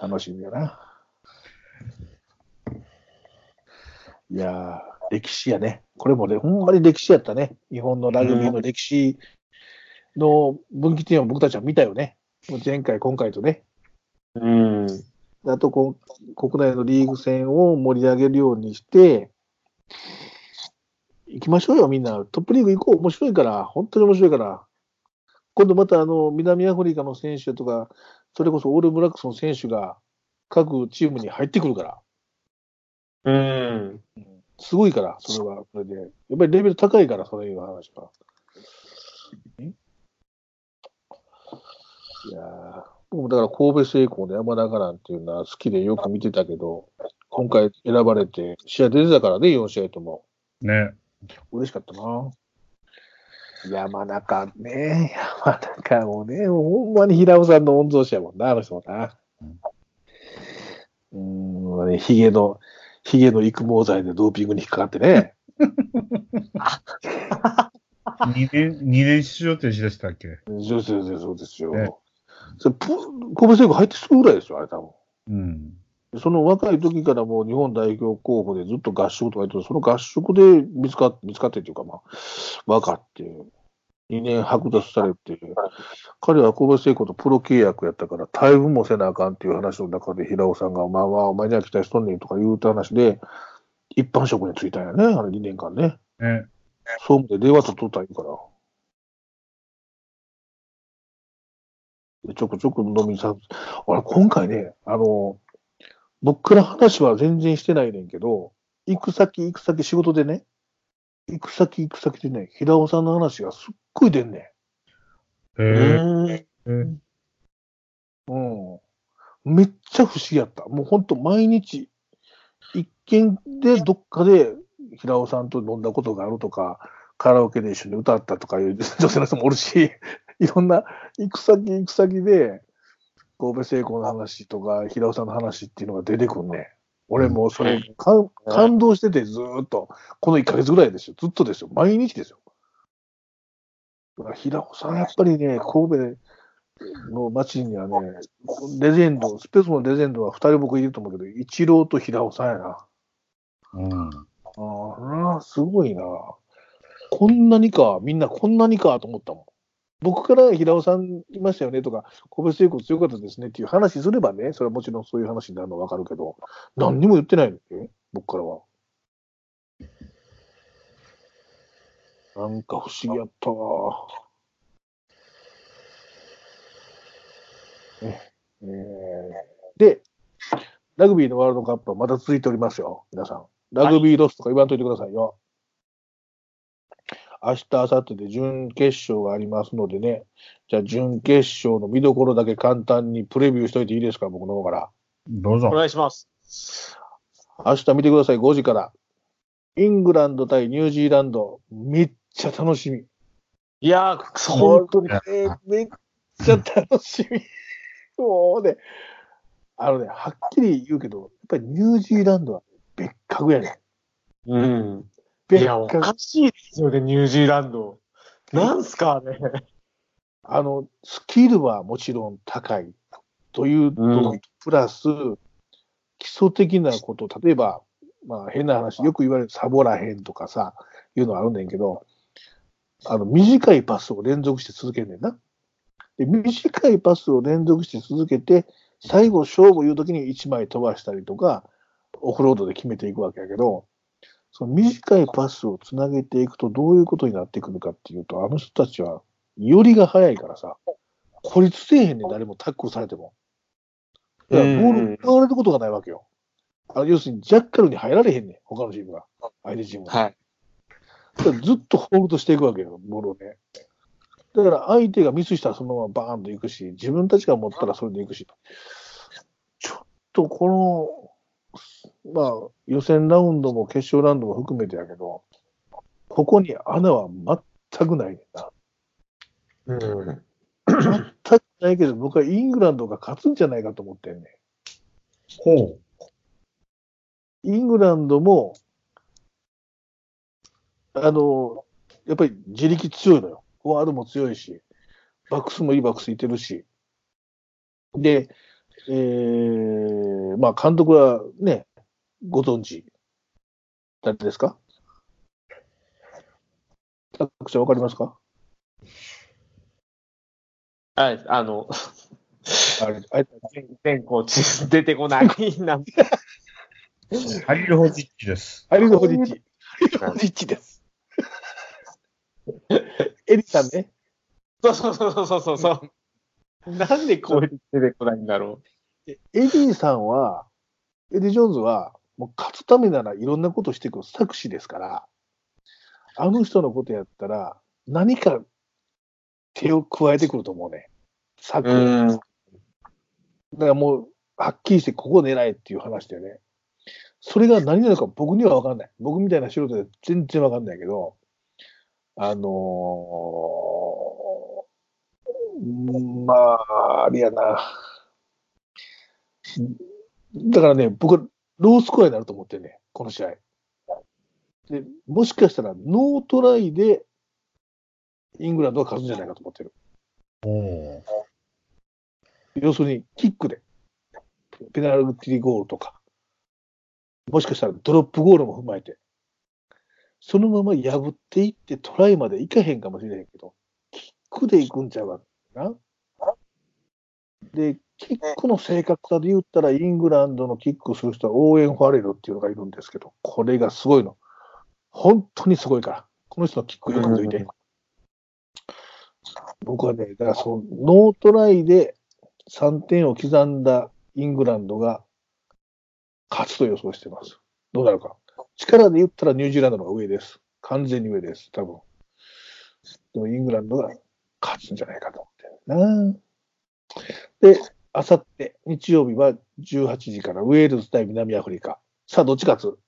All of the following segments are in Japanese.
楽しみやな。いやー、歴史やね。これもね、ほんまに歴史やったね。日本のラグビーの歴史の分岐点を僕たちは見たよね。もう前回、今回とね。うん。あとこう、国内のリーグ戦を盛り上げるようにして、行きましょうよ、みんな。トップリーグ行こう。面白いから。本当に面白いから。今度またあの、南アフリカの選手とか、それこそオールブラックスの選手が各チームに入ってくるから。うん。すごいから、それは。それで。やっぱりレベル高いから、そういう話は。んいやー僕もだから神戸製鋼の山中なんていうのは好きでよく見てたけど、今回選ばれて、試合出てたからね、4試合とも。ね。嬉しかったな。山中ね、山中もね、ほんまに平尾さんの御曹司やもんな、あの人もな。うーん、ね、ヒゲの、ヒゲの育毛剤でドーピングに引っかかってね。2年、二年出場停止でしたっけ？そうですよ、そうですよ。ねそれプ神戸製鋼入ってすぐぐらいですよ、あれ多分。うん。その若い時からもう日本代表候補でずっと合宿とかやってて、その合宿で見つか見つかってっていうか、まあ、分かって、2年剥奪されて、彼は神戸製鋼とプロ契約やったから、退部もせなあかんっていう話の中で、平尾さんが、まあまあ、お前には期待しとんねんとか言うた話で、一般職に就いたんやね、あれ2年間ね。ね。総務で電話と取ったんやから。でちょくちょく飲みさ、俺今回ね、あの、僕から話は全然してないねんけど、行く先行く先仕事でね、行く先行く先でね、平尾さんの話がすっごい出んねん。へえん。うん。めっちゃ不思議やった。もうほんと毎日、一見でどっかで平尾さんと飲んだことがあるとか、カラオケで一緒に歌ったとかいう女性の人もおるし、いろんな行く先行く先で、神戸製鋼の話とか、平尾さんの話っていうのが出てくんね。俺もうそれ、か感動しててずーっと、この1ヶ月ぐらいですよ。ずっとですよ。毎日ですよ。だから平尾さん、やっぱりね、神戸の街にはね、レジェンド、スペースのレジェンドは2人僕いると思うけど、一郎と平尾さんやな。うん。ああ、すごいな。こんなにか、みんなこんなにかと思ったもん。僕から平尾さんいましたよねとか、神戸製鋼強かったですねっていう話すればね、それはもちろんそういう話になるのはわかるけど、何にも言ってないのね、僕からは。なんか不思議やったわ。ねえで、ラグビーのワールドカップはまだ続いておりますよ、皆さん。ラグビーロスとか言わんといてくださいよ。明日、明後日で準決勝がありますのでね、じゃあ準決勝の見どころだけ簡単にプレビューしといていいですか、僕の方から。おどうぞ。願いします。明日見てください、5時から。イングランド対ニュージーランド、めっちゃ楽しみ。いやー、本当に、えーめっちゃ楽しみ。もうね、あのね、はっきり言うけど、やっぱりニュージーランドは別格やね。うん。い別や、お格か。しいですよね、ニュージーランド。なんすかね。あの、スキルはもちろん高いというのうんプラス、基礎的なこと、例えば、まあ変な話、よく言われるサボらへんとかさ、いうのはあるんだけど、あの、短いパスを連続して続けんねんな。で、短いパスを連続して続けて、最後勝負いう時に1枚飛ばしたりとか、オフロードで決めていくわけやけど、その短いパスをつなげていくとどういうことになってくるかっていうと、あの人たちは、よりが早いからさ、孤立せえへんねん、誰もタックルされても。いや、うんボール奪われることがないわけよ。あ要するに、ジャッカルに入られへんねん、他のチームが。相手チームが。はい。だからずっとホールドしていくわけよ、ボールをね。だから相手がミスしたらそのままバーンと行くし、自分たちが持ったらそれで行くし。ちょっとこの、まあ、予選ラウンドも決勝ラウンドも含めてやけど、ここに穴は全くないねんな。うん。全くないけど、僕はイングランドが勝つんじゃないかと思ってんねほん。イングランドも、あの、やっぱり自力強いのよ。フォワードも強いし、バックスもいいバックスいてるし。で、えー、まあ、監督はね、ご存知、誰ですか？タクちゃんわかりますか？はい、あの、あれ、あれ、前コーチ出てこないな。ハリル・ホジッチです。ハリル・ホジッチ。ハリル・ホジッチです。エディさんね？そうそうそうそうそうそう。なんでこう出てこないんだろエディさんは、エディ・ジョーンズは、もう勝つためならいろんなことしていく策士ですから、あの人のことやったら、何か手を加えてくると思うね。作。だからもう、はっきりしてここ狙えっていう話だよね。それが何なのか僕には分かんない。僕みたいな素人で全然分かんないけど、あのーうんまあ、あれやな。だからね、僕はロースコアになると思ってるね、この試合。で、もしかしたらノートライでイングランドが勝つんじゃないかと思ってる。要するに、キックで、ペナルティーゴールとか、もしかしたらドロップゴールも踏まえて、そのまま破っていってトライまでいかへんかもしれへんけど、キックで行くんちゃうかな。で、キックの正確さで言ったら、イングランドのキックする人はオーエン・ファレルっていうのがいるんですけど、これがすごいの。本当にすごいから。この人のキックよく見といて。僕はね、だからそのノートライで3点を刻んだイングランドが勝つと予想してます。どうなるか。力で言ったらニュージーランドの方が上です。完全に上です。多分。でもイングランドが勝つんじゃないかと思ってるな。で、あさって日曜日は18時からウェールズ対南アフリカ。さあ、どっち勝つ？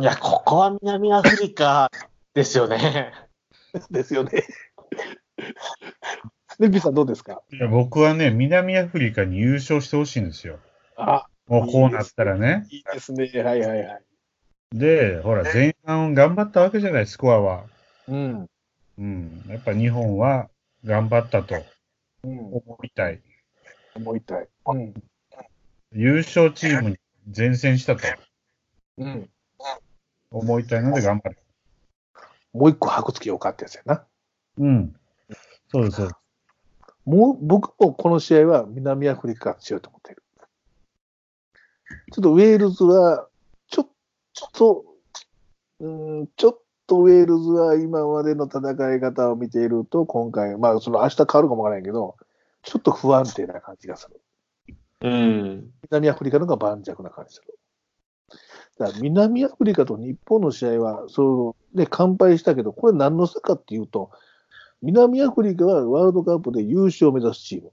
いや、ここは南アフリカですよね。ですよね。ネピさんどうですか？いや僕はね、南アフリカに優勝してほしいんですよ。あ、もうこうなったらね。いいですね。はいはいはい。で、ほら、前半頑張ったわけじゃない、スコアは。うん。うん。やっぱ日本は頑張ったとうん。思いたい。思いたい。うん。優勝チームに前線したとうん。思いたいので頑張る。もう一個箔つけようかってやつやな。うん。そうです、そうです。もう、僕もこの試合は南アフリカが強いと思っている。ちょっとウェールズは、ちょっと、うん、ちょっとウェールズは今までの戦い方を見ていると、今回、まあ、その明日変わるかもわからないけど、ちょっと不安定な感じがする。うん。南アフリカの方が盤石な感じする。だから南アフリカと日本の試合は、そう、ね、完敗したけど、これ何の差かっていうと、南アフリカはワールドカップで優勝を目指すチーム。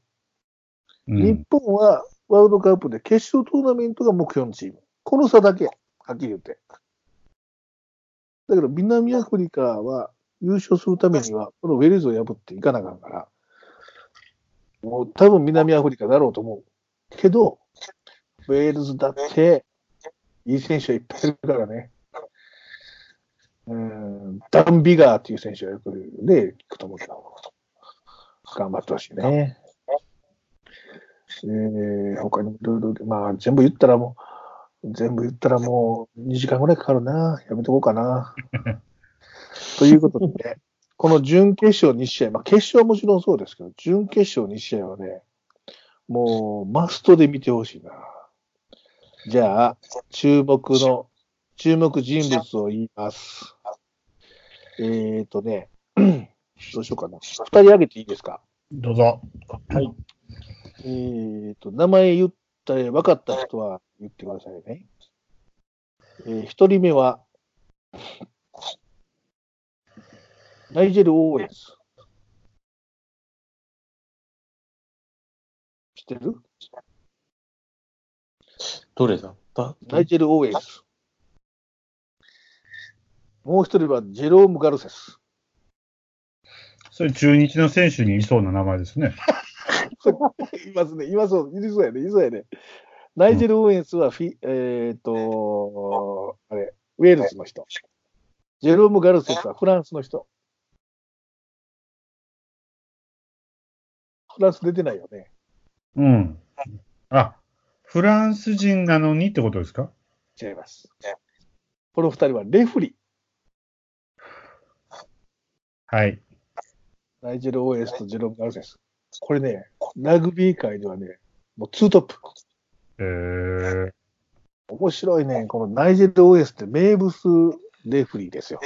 日うん。本はワールドカップで決勝トーナメントが目標のチーム。この差だけ、はっきり言って。だけど南アフリカは優勝するためには、このウェールズを破っていかなあかんから、もう多分南アフリカだろうと思う。けど、ウェールズだって、いい選手はいっぱいいるからね。うん、ダン・ビガーっていう選手がよくね、聞くと思うけど、頑張ってほしいね。えー、他にもいろいろ、まあ、全部言ったらもう、全部言ったらもう2時間ぐらいかかるな。やめとこうかな。ということでね、この準決勝2試合、まあ決勝はもちろんそうですけど、準決勝2試合はね、もうマストで見てほしいな。じゃあ、注目の、注目人物を言います。えーとね、どうしようかな。二人挙げていいですか？どうぞ。えーと、名前言ったら分かった人は言ってくださいね。えー一人目は、ナイジェル・オーエンス。知ってる？どれだ？ったナイジェル・オーエンス。もう一人はジェローム・ガルセス。それ中日の選手にいそうな名前ですね。いますね、いますそう、いりそうやね、いりそうやね。ナイジェル・オーエンスはフィ、えっ、と、あれ、ウェールズの人。ジェローム・ガルセスはフランスの人。フランス出てないよね。うん。あ、フランス人なのにってことですか？違います。この二人はレフリはい。ー。ナイジェル・オーエスとジェロム・ガルセス。これね、ラグビー界ではね、もうツートップ。えー、面白いね。このナイジェル・オーエスって名物レフリーですよ。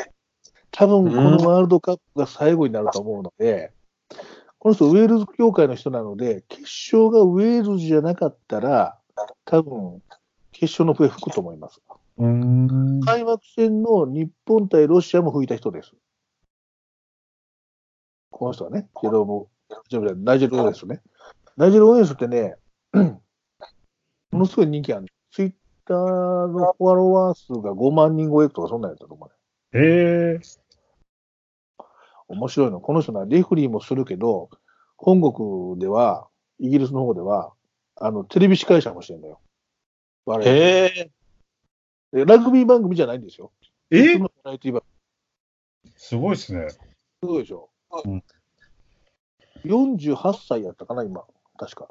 多分このワールドカップが最後になると思うので、この人ウェールズ協会の人なので、決勝がウェールズじゃなかったら、多分決勝の笛吹くと思います。うーん。開幕戦の日本対ロシアも吹いた人です。この人はね、ジェロム、ジェロムナイジェル・オーエスね。ナイジェル・オーエスってね、ものすごい人気ある。ツイッターのフォロワー数が5万人超えとかそんなんやったと思うね。えー、面白いの。この人な、レフリーもするけど、本国では、イギリスの方では、あの、テレビ司会者もしてるんだよ。へえ。でラグビー番組じゃないんですよ。え？すごいですね。組。すごいでしょ。うん48歳やったかな、今。確か。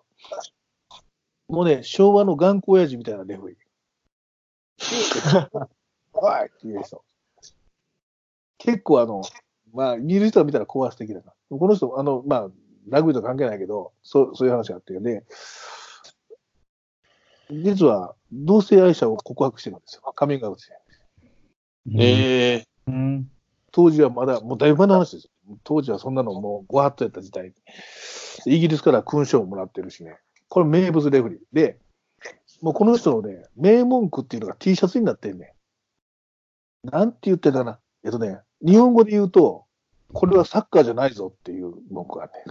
もうね、昭和の頑固親父みたいなレフリー。おいっていう人。結構あの、まあ、見る人が見たら高圧的だな。この人、あの、まあ、ラグビーと関係ないけど、そう、そういう話があってね、実は、同性愛者を告白してるんですよ。カミングアウトして。ええ。うん。当時はまだ、もうだいぶ前の話ですよ。当時はそんなのもうご法度やった時代。イギリスから勲章をもらってるしね。これ名物レフリー。で、もうこの人のね、名文句っていうのが T シャツになってんね。なんて言ってたかな。えっとね、日本語で言うと、これはサッカーじゃないぞっていう文句があって。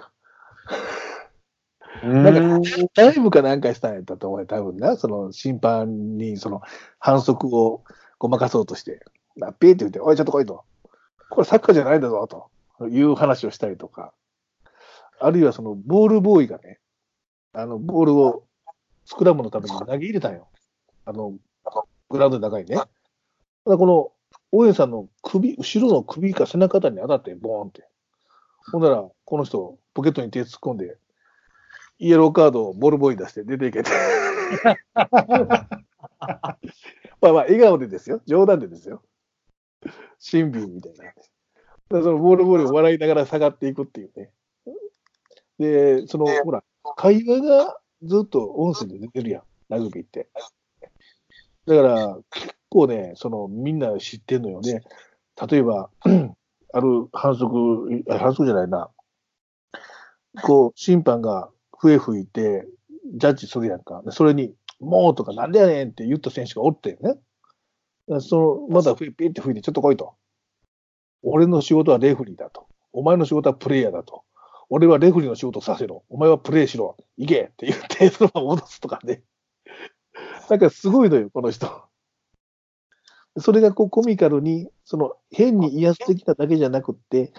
なんか、ライブかなんかしたんやったと思うよ、多分な。その審判にその反則をごまかそうとして、なピーって言って、おい、ちょっと来いと。これサッカーじゃないんだぞ、という話をしたりとか。あるいはそのボールボーイがね、あの、ボールをスクラムのために投げ入れたんよ。あの、グラウンドの中にね。だこの、大江さんの首、後ろの首か背中あたりに当たって、ボーンって。ほんなら、この人、ポケットに手突っ込んで、イエローカードをボールボーイ出して出ていけて。まあまあ、笑顔でですよ。冗談でですよ。新聞みたいな。そのボールボールを笑いながら下がっていくっていうね。で、その、ほら、会話がずっと音声で出てるやん。ラグビーって。だから、結構ね、その、みんな知ってんのよね。例えば、ある反則、あ反則じゃないな。こう、審判が笛吹いて、ジャッジするやんか。でそれに、もうとかなんでやねんって言った選手がおってんね。その、まだ笛ピーって吹いて、ちょっと来いと。俺の仕事はレフリーだと。お前の仕事はプレイヤーだと。俺はレフリーの仕事させろ。お前はプレイしろ。行けって言って、そのまま戻すとかね。なんかすごいのよ、この人。それがこうコミカルに、その変に威圧的なだけじゃなくって、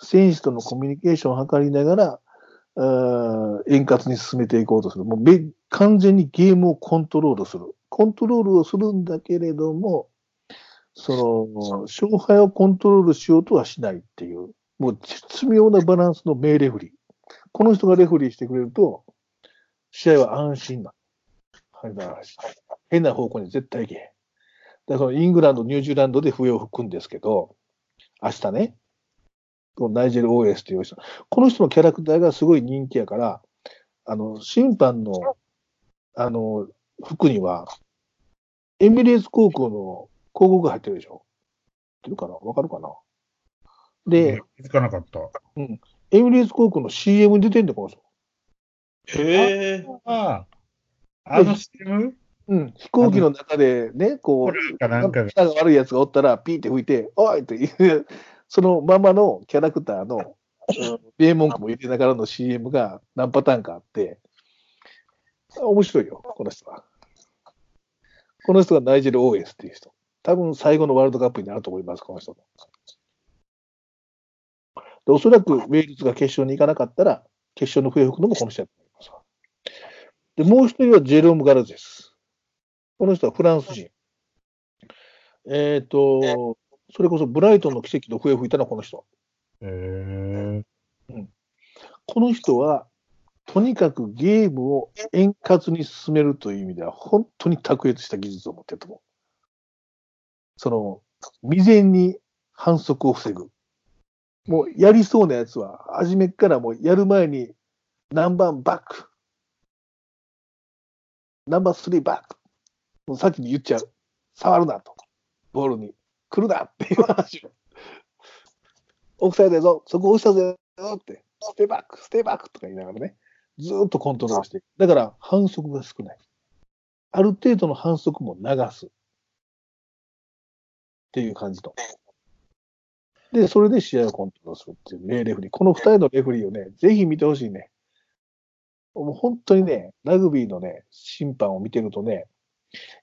選手とのコミュニケーションを図りながら、あー円滑に進めていこうとする。もう完全にゲームをコントロールする。コントロールをするんだけれども、その、勝敗をコントロールしようとはしないっていう、もう絶妙なバランスの名レフリー。この人がレフリーしてくれると、試合は安心な。変な方向に絶対行けへん。だからイングランド、ニュージーランドで笛を吹くんですけど、明日ね、ナイジェル・オーエスという人、この人のキャラクターがすごい人気やから、あの、審判の、あの、服には、エミレーツ航空の告が入ってるでしょ？知ってるかなわかるかな？で、気づかなかった。エミレーツ航空の CM に出てんだよ、この人。へえ。ああ、あの CM? うん、飛行機の中でね、こう、なんかが。悪いやつがおったら、ピーって吹いて、おいという、そのままのキャラクターの、う ん名文句も入れながらの CM が何パターンかあって、面白いよ、この人は。この人がナイジェル・オーエスっていう人。多分最後のワールドカップになると思います、この人も。でおそらくウェールズが決勝に行かなかったら、決勝の笛吹くのもこの人だと思いますわ。で、もう一人はジェローム・ガルゼス。この人はフランス人。えっ、と、それこそブライトンの奇跡の笛を吹いたのはこの人。へえこの人は、とにかくゲームを円滑に進めるという意味では、本当に卓越した技術を持ってると思う。その、未然に反則を防ぐ。もうやりそうなやつは、初めからもうやる前に何番バーバック。ナンバースリーバック。もう先に言っちゃう。触るなと。ボールに。来るなっていう話を。オフサイドやぞ。そこオフサイドやぞって。ステイバック、ステイバックとか言いながらね。ずっとコントロールして。だから反則が少ない。ある程度の反則も流す。っていう感じと。で、それで試合をコントロールするっていう名レフリー。この二人のレフリーをね、ぜひ見てほしいね。もう本当にね、ラグビーのね、審判を見てるとね、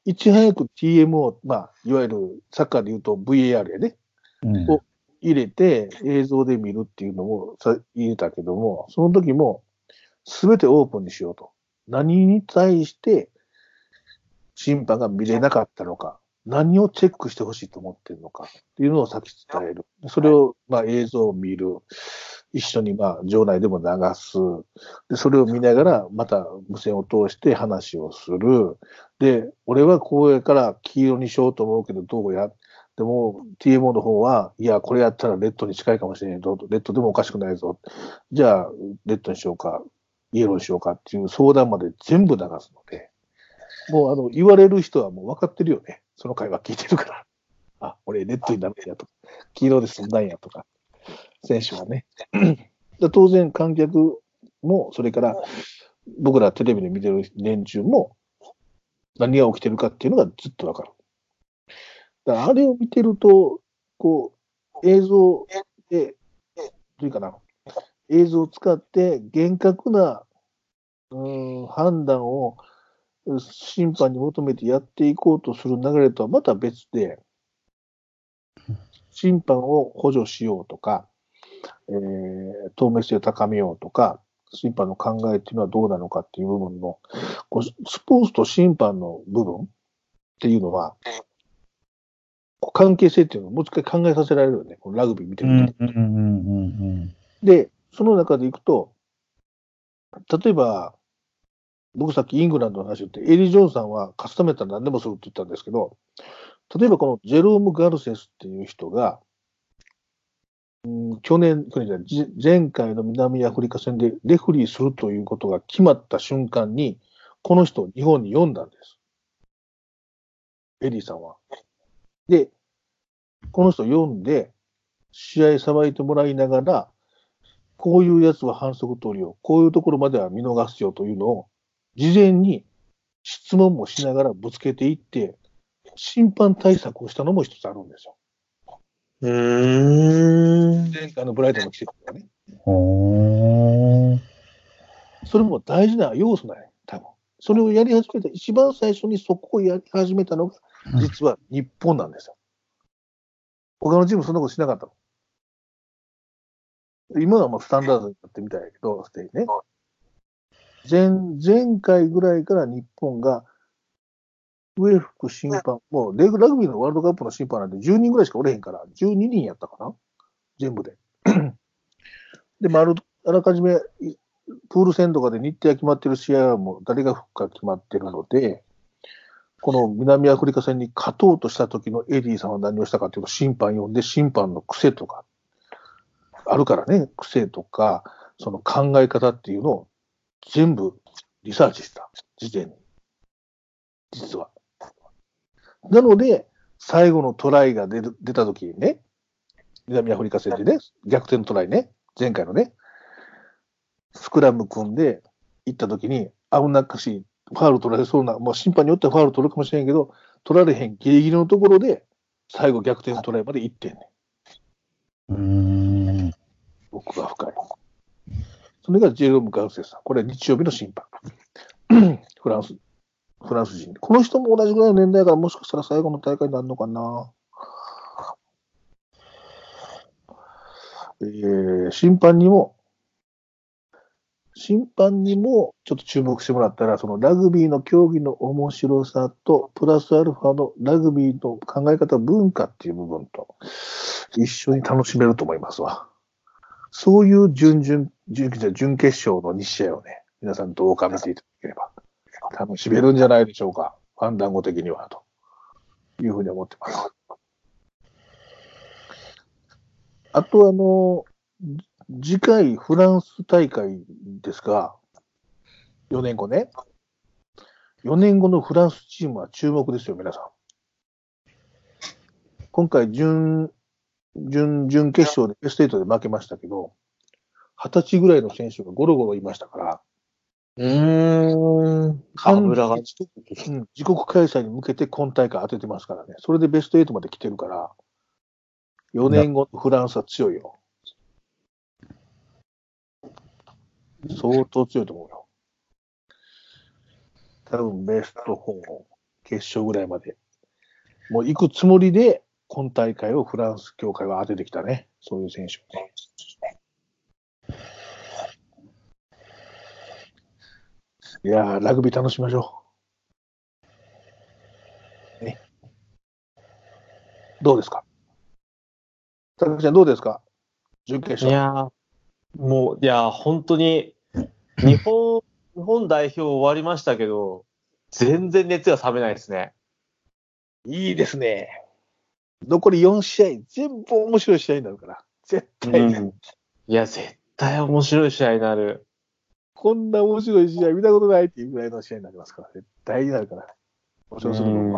いち早く TMO、まあ、いわゆるサッカーで言うと VAR やね、うんお入れて映像で見るっていうのもさ入れたけども、その時もすべてオープンにしようと。何に対して審判が見れなかったのか、何をチェックしてほしいと思ってるのかっていうのを先伝える。それをまあ映像を見る。一緒にまあ場内でも流す。で、それを見ながらまた無線を通して話をする。で、俺はこうやから黄色にしようと思うけどどうや？でも TMO の方は、いや、これやったらレッドに近いかもしれないぞ。レッドでもおかしくないぞ。じゃあ、レッドにしようか、イエローにしようかっていう相談まで全部流すので、もうあの、言われる人はもう分かってるよね。その会話聞いてるから。あ、俺レッドになるんやとか、黄色で済んだんやとか、選手はね。で当然観客も、それから僕らテレビで見てる連中も、何が起きてるかっていうのがずっと分かる。だからあれを見てると、こう、映像で、というかな、映像を使って厳格な、うん、判断を審判に求めてやっていこうとする流れとはまた別で、審判を補助しようとか、えー透明性を高めようとか、審判の考えっていうのはどうなのかっていう部分の、こうスポーツと審判の部分っていうのは、関係性っていうのをもう一回考えさせられるよね、このラグビー見てうんると。で、その中でいくと、例えば、僕さっきイングランドの話を言って、エリー・ジョンさんはカスタメったら何でもするって言ったんですけど、例えばこのジェローム・ガルセスっていう人が、うん去年、去年じゃ前回の南アフリカ戦でレフリーするということが決まった瞬間に、この人を日本に呼んだんです。エリーさんは。で、この人を呼んで、試合さばいてもらいながら、こういうやつは反則取りよ、こういうところまでは見逃すよというのを、事前に質問もしながらぶつけていって、審判対策をしたのも一つあるんですよ。うーん。前回のブライトンの来てたからね。それも大事な要素なんや、多分。それをやり始めた、一番最初にそこをやり始めたのが、実は日本なんですよ。他のチームそんなことしなかったの。今はまあスタンダードになってみたいやけど、すでにね。前、前回ぐらいから日本が、上福審判、もうレグラグビーのワールドカップの審判なんて10人ぐらいしかおれへんから、12人やったかな？全部で。で、まあ、あるあらかじめ、プール戦とかで日程が決まってる試合はもう誰が吹くか決まってるので、この南アフリカ戦に勝とうとした時のエディさんは何をしたかというと、審判呼んで審判の癖とか、あるからね、癖とか、その考え方っていうのを全部リサーチした、事前に。実は。なので、最後のトライが出る出た時にね、南アフリカ戦でね、逆転のトライね、前回のね、スクラム組んで行った時に、危なっかしい、ファウル取られそうな、もう審判によってはファウル取るかもしれんけど、取られへんギリギリのところで、最後逆転トライまで行ってんねん。うーん。僕が深い。それがジェロム・ガウセさん。これは日曜日の審判。フランス、フランス人。この人も同じぐらいの年代から、もしかしたら最後の大会になるのかな。えー審判にも、審判にもちょっと注目してもらったら、そのラグビーの競技の面白さと、プラスアルファのラグビーの考え方、文化っていう部分と、一緒に楽しめると思いますわ。そういう準々、準準決勝の2試合をね、皆さんどうか見ていただければ、楽しめるんじゃないでしょうか。ファンダンゴ的には、というふうに思ってます。あと、あの、次回フランス大会ですが、4年後ね。4年後のフランスチームは注目ですよ、皆さん。今回、準、準、準決勝でベスト8で負けましたけど、20歳ぐらいの選手がゴロゴロいましたから、うーん。油が。自国開催に向けて今大会当ててますからね。それでベスト8まで来てるから、4年後のフランスは強いよ。相当強いと思うよ。多分ベスト4、決勝ぐらいまで。もう行くつもりで、今大会をフランス協会は当ててきたね。そういう選手をね。いやー、ラグビー楽しみましょう。ね。どうですか？高木ちゃんどうですか？準決勝。いやーもう、いやー本当に、日本、日本代表終わりましたけど、全然熱が冷めないですね。いいですね。残り4試合、全部面白い試合になるから。絶対に。うんいや、絶対面白い試合になる。こんな面白い試合見たことないっていうぐらいの試合になりますから。絶対になるから。面白すぎるうん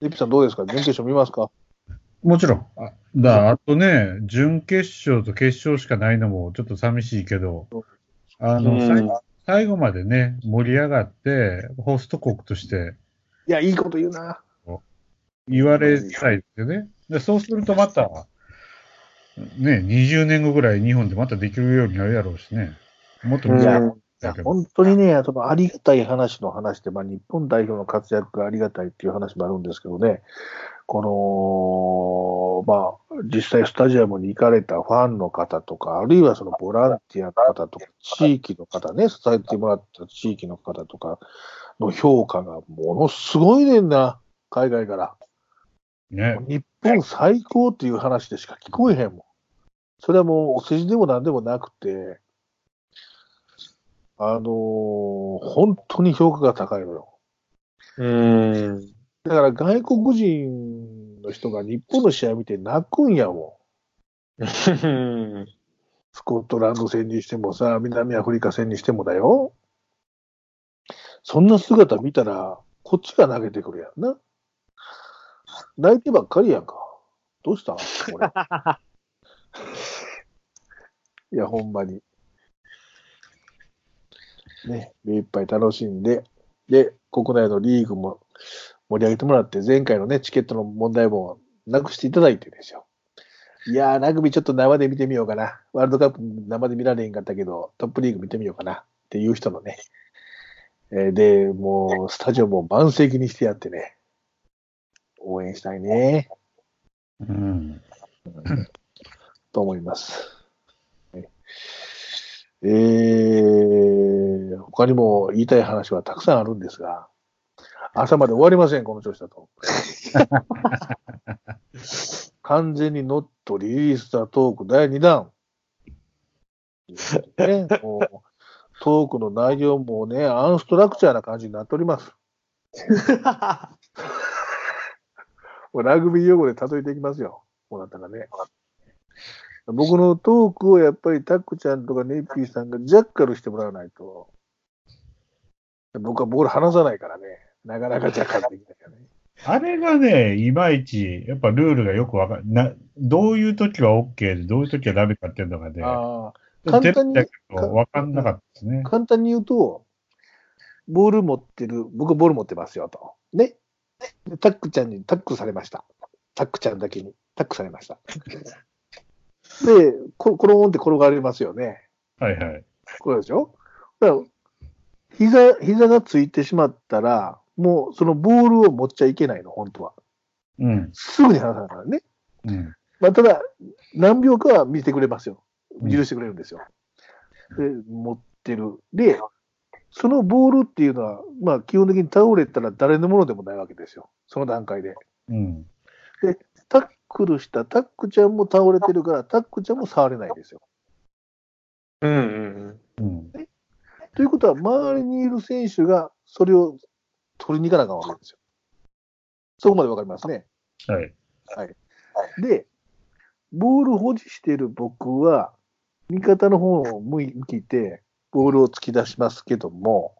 リピさんどうですか？準決勝見ますか？もちろん。あだあとね、準決勝と決勝しかないのもちょっと寂しいけど、あの、うん最最後までね、盛り上がって、ホスト国としていや、いいこと言うな。言われたいですよね。でそうするとまた、ね、20年後ぐらい日本でまたできるようになるやろうしね。もっとうん難しいだけど。本当にね、そのありがたい話の話で、まあ、日本代表の活躍がありがたいっていう話もあるんですけどね、この、まあ、実際スタジアムに行かれたファンの方とか、あるいはそのボランティアの方とか、地域の方ね、支えてもらった地域の方とかの評価がものすごいねんな、海外から。ね。日本最高っていう話でしか聞こえへんもん。それはもうお世辞でも何でもなくて、あのー本当に評価が高いのよ。うん。だから外国人の人が日本の試合見て泣くんやもん。スコットランド戦にしてもさ、南アフリカ戦にしてもだよ。そんな姿見たら、こっちが投げてくるやんな。泣いてばっかりやんか。どうしたん？これ。いや、ほんまに。ね、目いっぱい楽しんで、で、国内のリーグも盛り上げてもらって、前回のね、チケットの問題もなくしていただいてですよ。いやー、ラグビーちょっと生で見てみようかな。ワールドカップ生で見られへんかったけど、トップリーグ見てみようかなっていう人のね。えーで、もう、スタジオも満席にしてやってね、応援したいね、うん。と思います。ねえー、他にも言いたい話はたくさんあるんですが、朝まで終わりません、この調子だと。完全にノットリリースタトーク第2弾。ね、もうトークの内容もね、アンストラクチャーな感じになっております。もうラグビー用語で例えていきますよ。こうなったらね。僕のトークをやっぱりタックちゃんとかネッピーさんがジャッカルしてもらわないと、僕はボール離さないからね、なかなかジャッカルできないからね。あれがね、いまいち、やっぱルールがよくわかんな、どういう時は OK で、どういう時はダメかっていうのがね、簡単にわかんなかったですね。簡単に言うと、ボール持ってる、僕ボール持ってますよと。ね。でタックちゃんにタックされました。タックちゃんだけにタックされました。で、こコロンって転がりますよね。はいはい。これでしょ？だから膝、膝がついてしまったら、もうそのボールを持っちゃいけないの、本当は。うん。すぐに離さないからね。うん。まあ、ただ、何秒かは見てくれますよ。うん許してくれるんですよ。で、持ってる。で、そのボールっていうのは、まあ、基本的に倒れたら誰のものでもないわけですよ。その段階で。うん。タックルしたタックちゃんも倒れてるから、タックちゃんも触れないですよ。うんうんうん。ということは、周りにいる選手がそれを取りに行かなあかんわけですよ。そこまでわかりますね。はい。で、ボール保持している僕は、味方の方を向いて、ボールを突き出しますけども、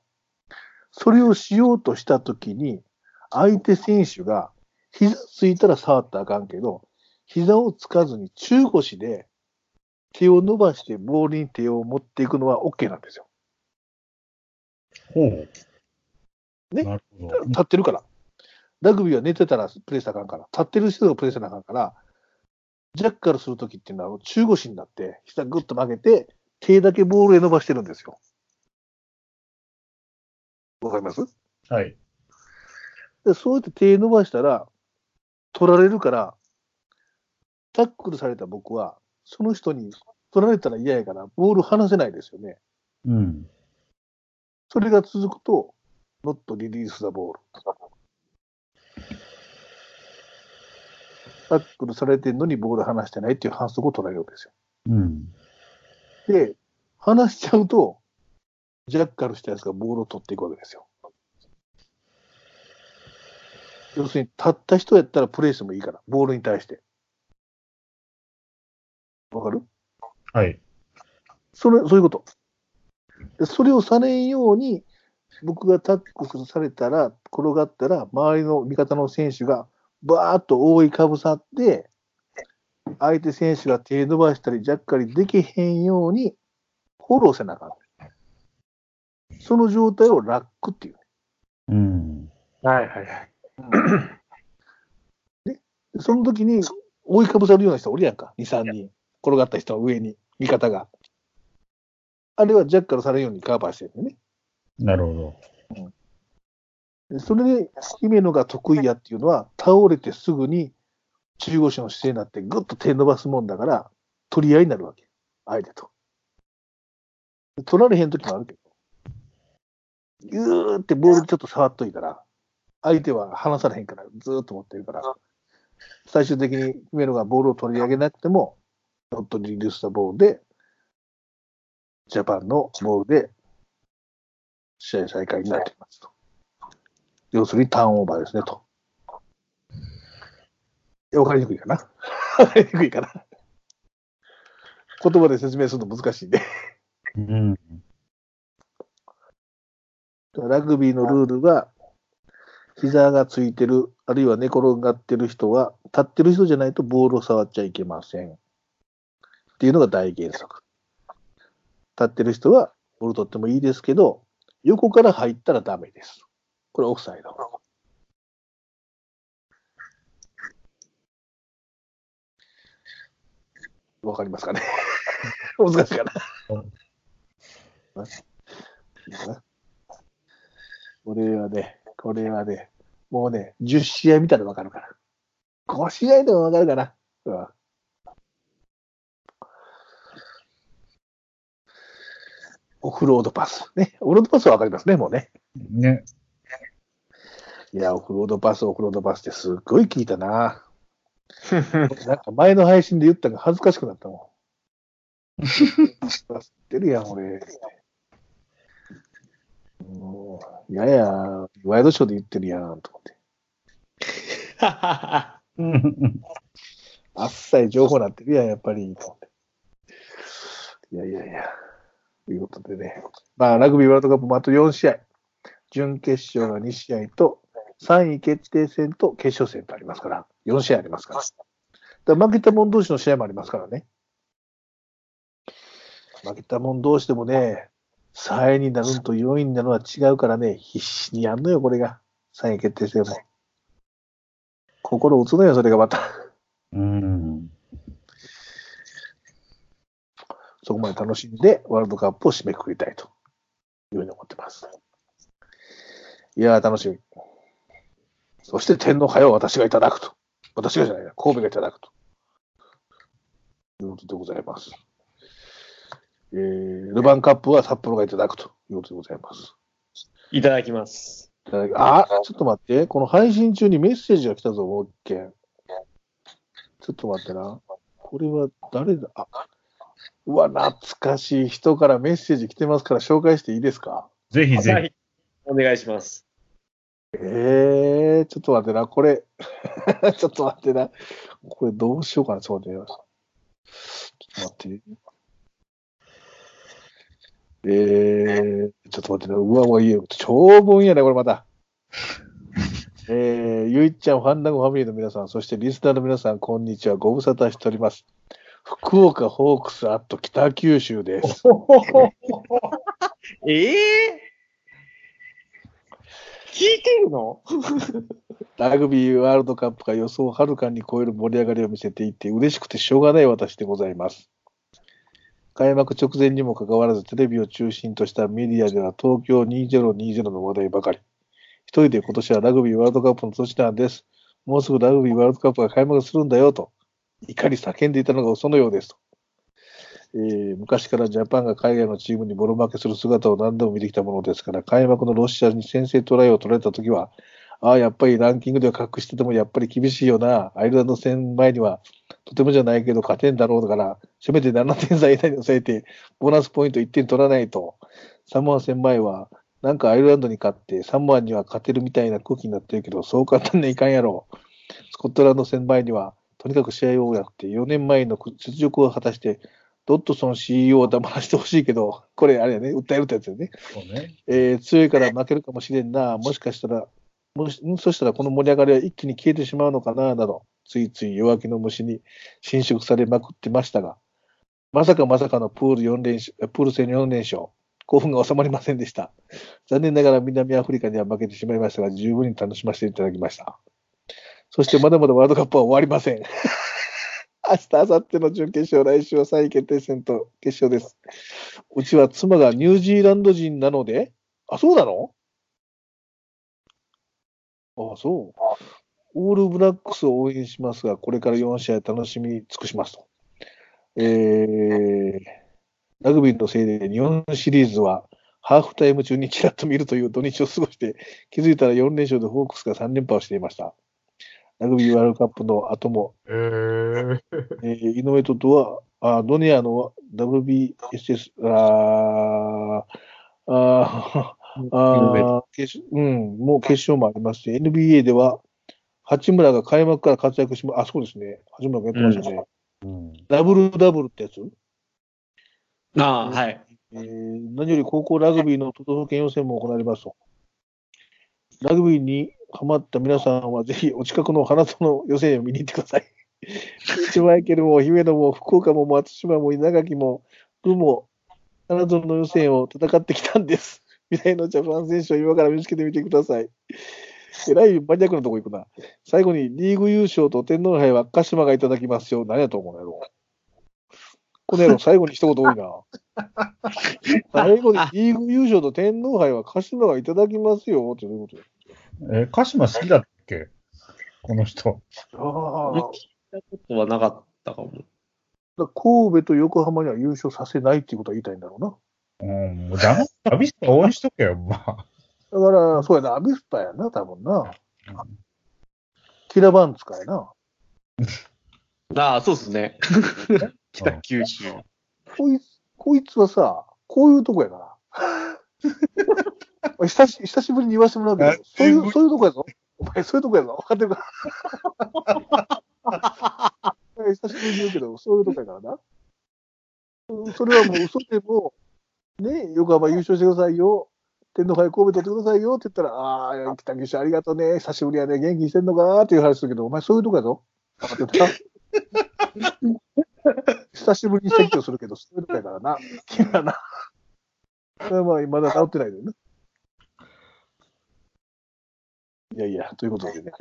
それをしようとしたときに、相手選手が、膝ついたら触ったらあかんけど、膝をつかずに中腰で手を伸ばしてボールに手を持っていくのは OK なんですよ。ほう。ね。立ってるから。ラグビーは寝てたらプレーしたらあかんから。立ってる人がプレーしたらあかんから、ジャッカルするときっていうのは中腰になって、膝ぐっと曲げて、手だけボールへ伸ばしてるんですよ。わかります？はい。でそうやって手伸ばしたら、取られるから、タックルされた僕は、その人に取られたら嫌やから、ボール離せないですよね。うん。それが続くと、ノットリリースザボール。タックルされてるのにボール離してないっていう反則を取られるわけですよ。うん。で、離しちゃうと、ジャッカルしたやつがボールを取っていくわけですよ。要するに、立った人やったらプレーしてもいいから、ボールに対して。わかる？はい。それ、そういうこと。でそれをされんように、僕がタックルされたら、転がったら、周りの味方の選手が、バーッと覆いかぶさって、相手選手が手伸ばしたり、ジャッカリできへんように、フォローせなあかん。その状態をラックっていう。うん。はいはいはい。でその時に、覆いかぶさるような人おるやんか、2、3人。転がった人は上に、味方が。あれはジャッカルされんようにカバーしてるんね。なるほど。でそれで、姫野が得意やっていうのは、倒れてすぐに中腰の姿勢になって、ぐっと手伸ばすもんだから、取り合いになるわけ。相手と。取られへん時もあるけど、ぎゅーってボールちょっと触っといたら、相手は離されへんから、ずーっと持ってるから、最終的に姫野がボールを取り上げなくても、ノットリリースしたボールで、ジャパンのボールで、試合再開になっていますと。要するにターンオーバーですね、と。えわかりにくいかな？わかりにくいかな？言葉で説明するの難しいんで。うん。ラグビーのルールは、膝がついてる、あるいは寝転がってる人は、立ってる人じゃないとボールを触っちゃいけません。っていうのが大原則。立ってる人はボール取ってもいいですけど、横から入ったらダメです。これオフサイド。わかりますかね？難しいかな。これはね、これはね、もうね、10試合見たらわかるから。5試合でもわかるかな。うんオフロードパス。ね。オフロードパスはわかりますね、もうね。ね。いや、オフロードパス、オフロードパスってすっごい聞いたな。なんか前の配信で言ったのが恥ずかしくなったもん。知ってるやん、俺。もう、いやいや、ワイドショーで言ってるやん、と思って。うん。あっさい情報なってるやん、やっぱり、と思って。いやいやいや。ということでね。まあ、ラグビーワールドカップもあと4試合。準決勝が2試合と、3位決定戦と決勝戦とありますから、4試合ありますから。だから負けた者同士の試合もありますからね。負けた者同士でもね、3位になるのと4位になるのは違うからね、必死にやんのよ、これが。3位決定戦も。心打つのよ、それがまた。うん。そこまで楽しんで、ワールドカップを締めくくりたいというふうに思ってます。いやー、楽しみ。そして天皇杯を私がいただくと。私がじゃないな、神戸がいただくと。いうことでございます。えー、ルヴァンカップは札幌がいただくということでございます。いただきます。いただきあ、ちょっと待って。この配信中にメッセージが来たぞ、もう一件。ちょっと待ってな。これは誰だ？あ、うわ、懐かしい人からメッセージ来てますから紹介していいですか？ぜひぜはい。お願いします。えー、ちょっと待ってな、これ。ちょっと待ってな。これどうしようかな、ちょっと待って。ちょっと待って。えー、ちょっと待ってな。うわうわ、いいよ。長文やね、これまた。えー、ゆいちゃん、ファンダグファミリーの皆さん、そしてリスナーの皆さん、こんにちは。ご無沙汰しております。福岡ホークスアット北九州です。ええ聞いてるの？ラグビーワールドカップが予想をはるかに超える盛り上がりを見せていて、嬉しくてしょうがない私でございます。開幕直前にもかかわらず、テレビを中心としたメディアでは東京2020の話題ばかり。一人で今年はラグビーワールドカップの年なんです。もうすぐラグビーワールドカップが開幕するんだよと、怒り叫んでいたのが嘘のようですと。えー昔からジャパンが海外のチームにボロ負けする姿を何度も見てきたものですから、開幕のロシアに先制トライを取られたときは、ああ、やっぱりランキングでは隠しててもやっぱり厳しいよな。アイルランド戦前にはとてもじゃないけど勝てんだろうから、せめて7点差以内に抑えて、ボーナスポイント1点取らないと。サモア戦前は、なんかアイルランドに勝って、サモアには勝てるみたいな空気になってるけど、そう簡単にはいかんやろ。スコットランド戦前には、とにかく試合をやって、4年前の雪辱を果たして、ドットソン CEO を黙らせてほしいけど、これあれやね、訴えるってやつよね。そうね。えー強いから負けるかもしれんな、もしかしたら、もしん？そしたらこの盛り上がりは一気に消えてしまうのかな、など、ついつい弱気の虫に侵食されまくってましたが、まさかまさかのプール4連勝、プール戦4連勝、興奮が収まりませんでした。残念ながら南アフリカには負けてしまいましたが、十分に楽しませていただきました。そしてまだまだワールドカップは終わりません。明日、明後日の準決勝、来週は3位決定戦と決勝です。うちは妻がニュージーランド人なので、あ、そうなの？あ、そう。オールブラックスを応援しますが、これから4試合楽しみ尽くしますと。えー、ラグビーのせいで日本シリーズはハーフタイム中にちらっと見るという土日を過ごして、気づいたら4連勝でホークスが3連覇をしていました。ラグビーワールドカップの後も、えー、えー井上ととは、あドネアの WBSS、あーあー、あー決うん、もう決勝もありますし、NBA では、八村が開幕から活躍しま、あ、そうですね。八村がやってましたね。うん。ダブルダブルってやつ、ああ、はい。えー何より高校ラグビーの都道府県予選も行われますと。ラグビーにハマった皆さんはぜひお近くの花園の予選を見に行ってください。千葉県も姫野も福岡も松島も稲垣も部も花園の予選を戦ってきたんです。未来のジャパン選手を今から見つけてみてください。えらいマニアックなとこ行くな。最後にリーグ優勝と天皇杯は鹿島がいただきますよ。何やと思うのやろこの野郎最後に一言多いな。最後にリーグ優勝と天皇杯は鹿島がいただきますよってどういうことえー鹿島好きだったっけ？この人。ああ。聞いたことはなかったかも。神戸と横浜には優勝させないっていうことは言いたいんだろうな。うん、もうダメ、アビスパ応援しとけよ、まあ。だから、そうやな、アビスパやな、多分な。キラバンツかやな。ああ、そうですね。北九州。こいつ、こいつはさ、こういうとこやから。久し久しぶりに言わせてもらうけど、そういう、そういうとこやぞ。お前、そういうとこやぞ。分かってるか？久しぶりに言うけど、そういうとこやからな。うんそれはもう嘘でも、ね、横浜優勝してくださいよ。天皇杯神戸取ってくださいよって言ったら、ああ、北九州ありがとうね。久しぶりやね。元気にしてんのかっていう話するけど、お前そういうとこやぞ。分かってるか？久しぶりに説教するけど、そういうとこやからな。君はな。それはまあ、まだ治ってないでね。いやいや、ということでね。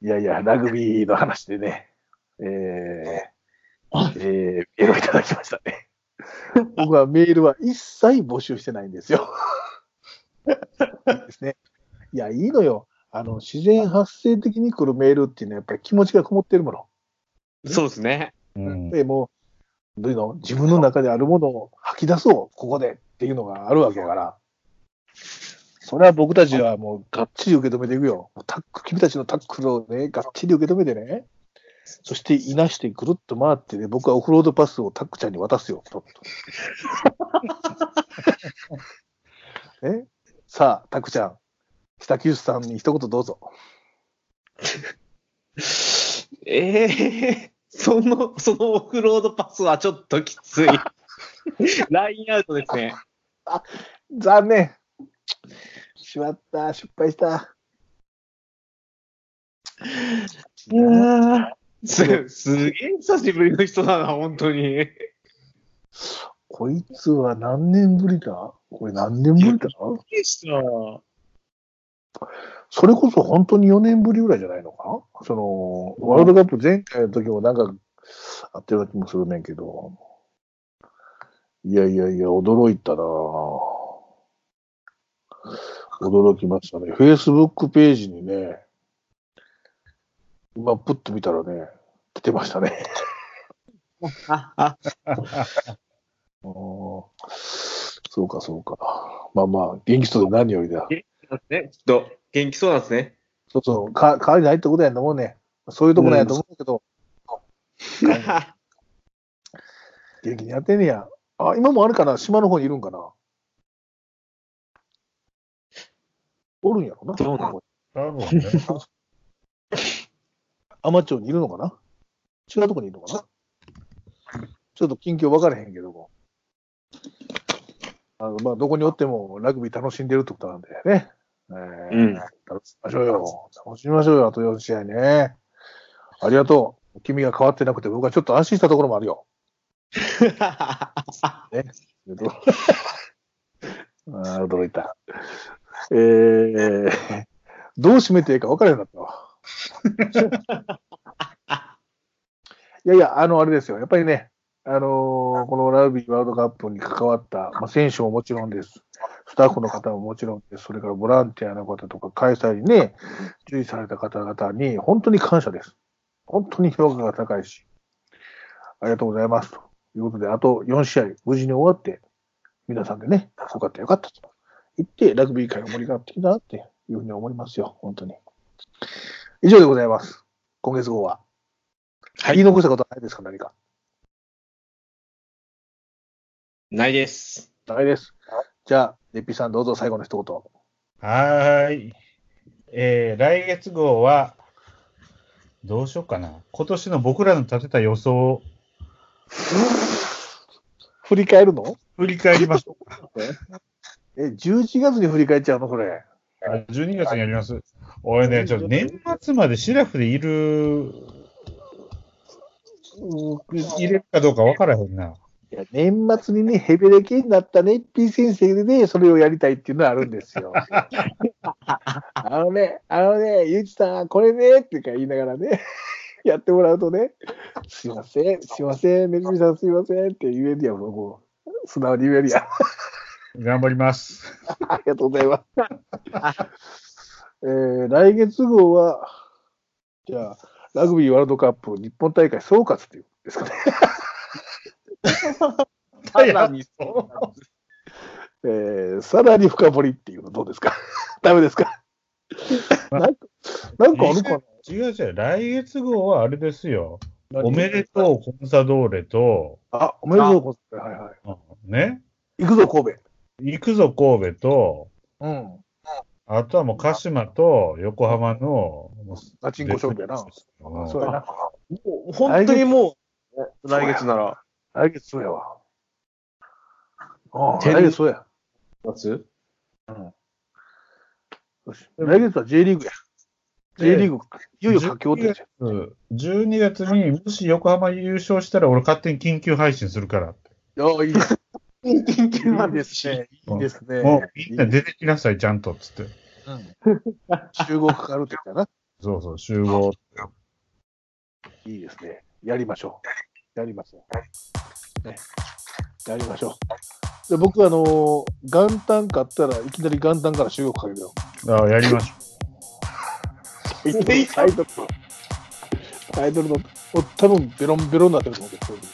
いやいや、ラグビーの話でね、えー、えー、メールをいただきましたね。僕はメールは一切募集してないんですよ。ですね。いや、いいのよ。あの、自然発生的に来るメールっていうのはやっぱり気持ちがこもってるもの。そうですね。うん。でもう、どういうの？自分の中であるものを吐き出そう、ここでっていうのがあるわけだから。それは僕たちはもうがっちり受け止めていくよ。タック、君たちのタックルをね、がっちり受け止めてね。そしていなしてぐるっと回ってね、僕はオフロードパスをタックちゃんに渡すよ。と え？さあ、タックちゃん、北九州さんに一言どうぞ。ええその、そのオフロードパスはちょっときつい。ラインアウトですね。残念。しまった、失敗した。す、すげえ久しぶりの人だな、本当に。こいつは何年ぶりだ？これ何年ぶりだ？それこそ本当に4年ぶりぐらいじゃないのか？その、ワールドカップ前回の時もなんか、あったような気もするねんけど。いやいやいや、驚いたなぁ驚きましたね。Facebook ページにね、今、プッと見たらね、来てましたね。あ、あ、あーそうか、そうか。まあまあ、元気そうで何よりだ。ね、ちょっと、元気そうなんですね。そうそう、か代わりないってことやと思うね。そういうとこなんやと思うけど、元気にやってんねや。あ、今もあるかな島の方にいるんかなおるんやろな。どうなの多分ね。甘町にいるのかな？違うとこにいるのかな？ちょっと近況分からへんけども。あのまあ、どこにおってもラグビー楽しんでるってことなんでね。えーうん楽しみましょうよ。楽しみましょうよ、あと4試合ね。ありがとう。君が変わってなくて、僕はちょっと安心したところもあるよ。あ ー驚いた。えー、どう締めていいか分からへんかったわ。いやいや、あの、あれですよ。やっぱりね、あのーこのラグビーワールドカップに関わった、まあ、選手ももちろんです。スタッフの方ももちろんです。それからボランティアの方とか、開催にね、注意された方々に、本当に感謝です。本当に評価が高いし、ありがとうございます。ということで、あと4試合、無事に終わって、皆さんでね、よかったよかったと言って、ラグビー界が盛り上がってきたなっていうふうに思いますよ、本当に。以上でございます。今月号は。はい言い残したことはないですか、何か。ないです。ないです。じゃあ、ネッピーさんどうぞ最後の一言。はーい。えー、来月号は、どうしようかな。今年の僕らの立てた予想を 振り返るの？振り返りましょうか。え、11月に振り返っちゃうのそれ。あ12月にやります。俺ね、ちょっと年末までシラフでいる、う入れるかどうかわからへんな。いや、年末にね、ヘベレケになったネッピー先生でね、それをやりたいっていうのはあるんですよ。あのね、あのね、ゆうちさん、これね、ってか言いながらね、やってもらうとね、すいません、すいません、ネッピーさんすいませんって言えるやん、もう、素直に言えるやん。頑張ります。ありがとうございます。えー、来月号は、じゃあ、ラグビーワールドカップ日本大会総括っていうんですかね。ただにえー、さらに深掘りっていうのどうですか？ダメですか？なんか、なんかあるかな？違う違う。来月号はあれですよ。何？おめでとう、コンサドーレと、あ、おめでとうございます。はいはい。うんね。行くぞ、神戸。行くぞ、神戸と、うん。あとはもう鹿島と横浜の、ガチンコ勝負やな。うんそうやな。もう本当にもう、来月なら、来月そうやわ。ああ、天来月そうや。夏よし。来月は J リーグや。J リーグ、いよいよ佳境って。12月にもし横浜優勝したら俺勝手に緊急配信するからって。いや、いいです。緊急いいですね。いいですね。もうみんな出てきなさい、ちゃんとっつって。うん集合かかるって言ったな。そうそう、集合。いいですね。やりましょう。やりましょう。ね。やりましょう。で僕、あのー元旦買ったらいきなり元旦から集合かけるよ。あやりましょうタイトル、タイトルの、多分ベロンベロンになってると思うけど、そういうの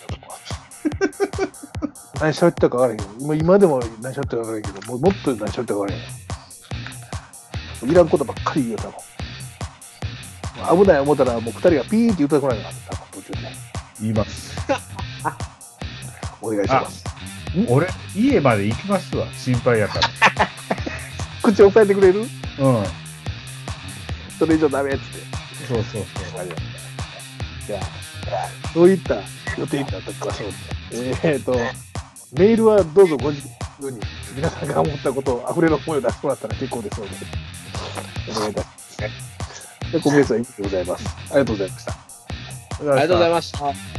は何喋ったか分からへんけど、今今でも何喋ったか分からへんけど、もうもっと何喋ったか分からへん。いらんことばっかり言うたの。危ない思ったら、もう二人がピーって言ってこないかった、途中で。言います。お願いします。俺、家まで行きますわ。心配やから。口押さえてくれる？うん。それ以上ダメっつって。そうそうそう。わかりました。じゃあ、そういった予定になったとかそうです。えっ、と、メールはどうぞご自由に、皆さんが思ったことを、溢れの声を出してもらったら結構ですので、お願いいたします。で、小宮さん以上でございます。ありがとうございました。ありがとうございました。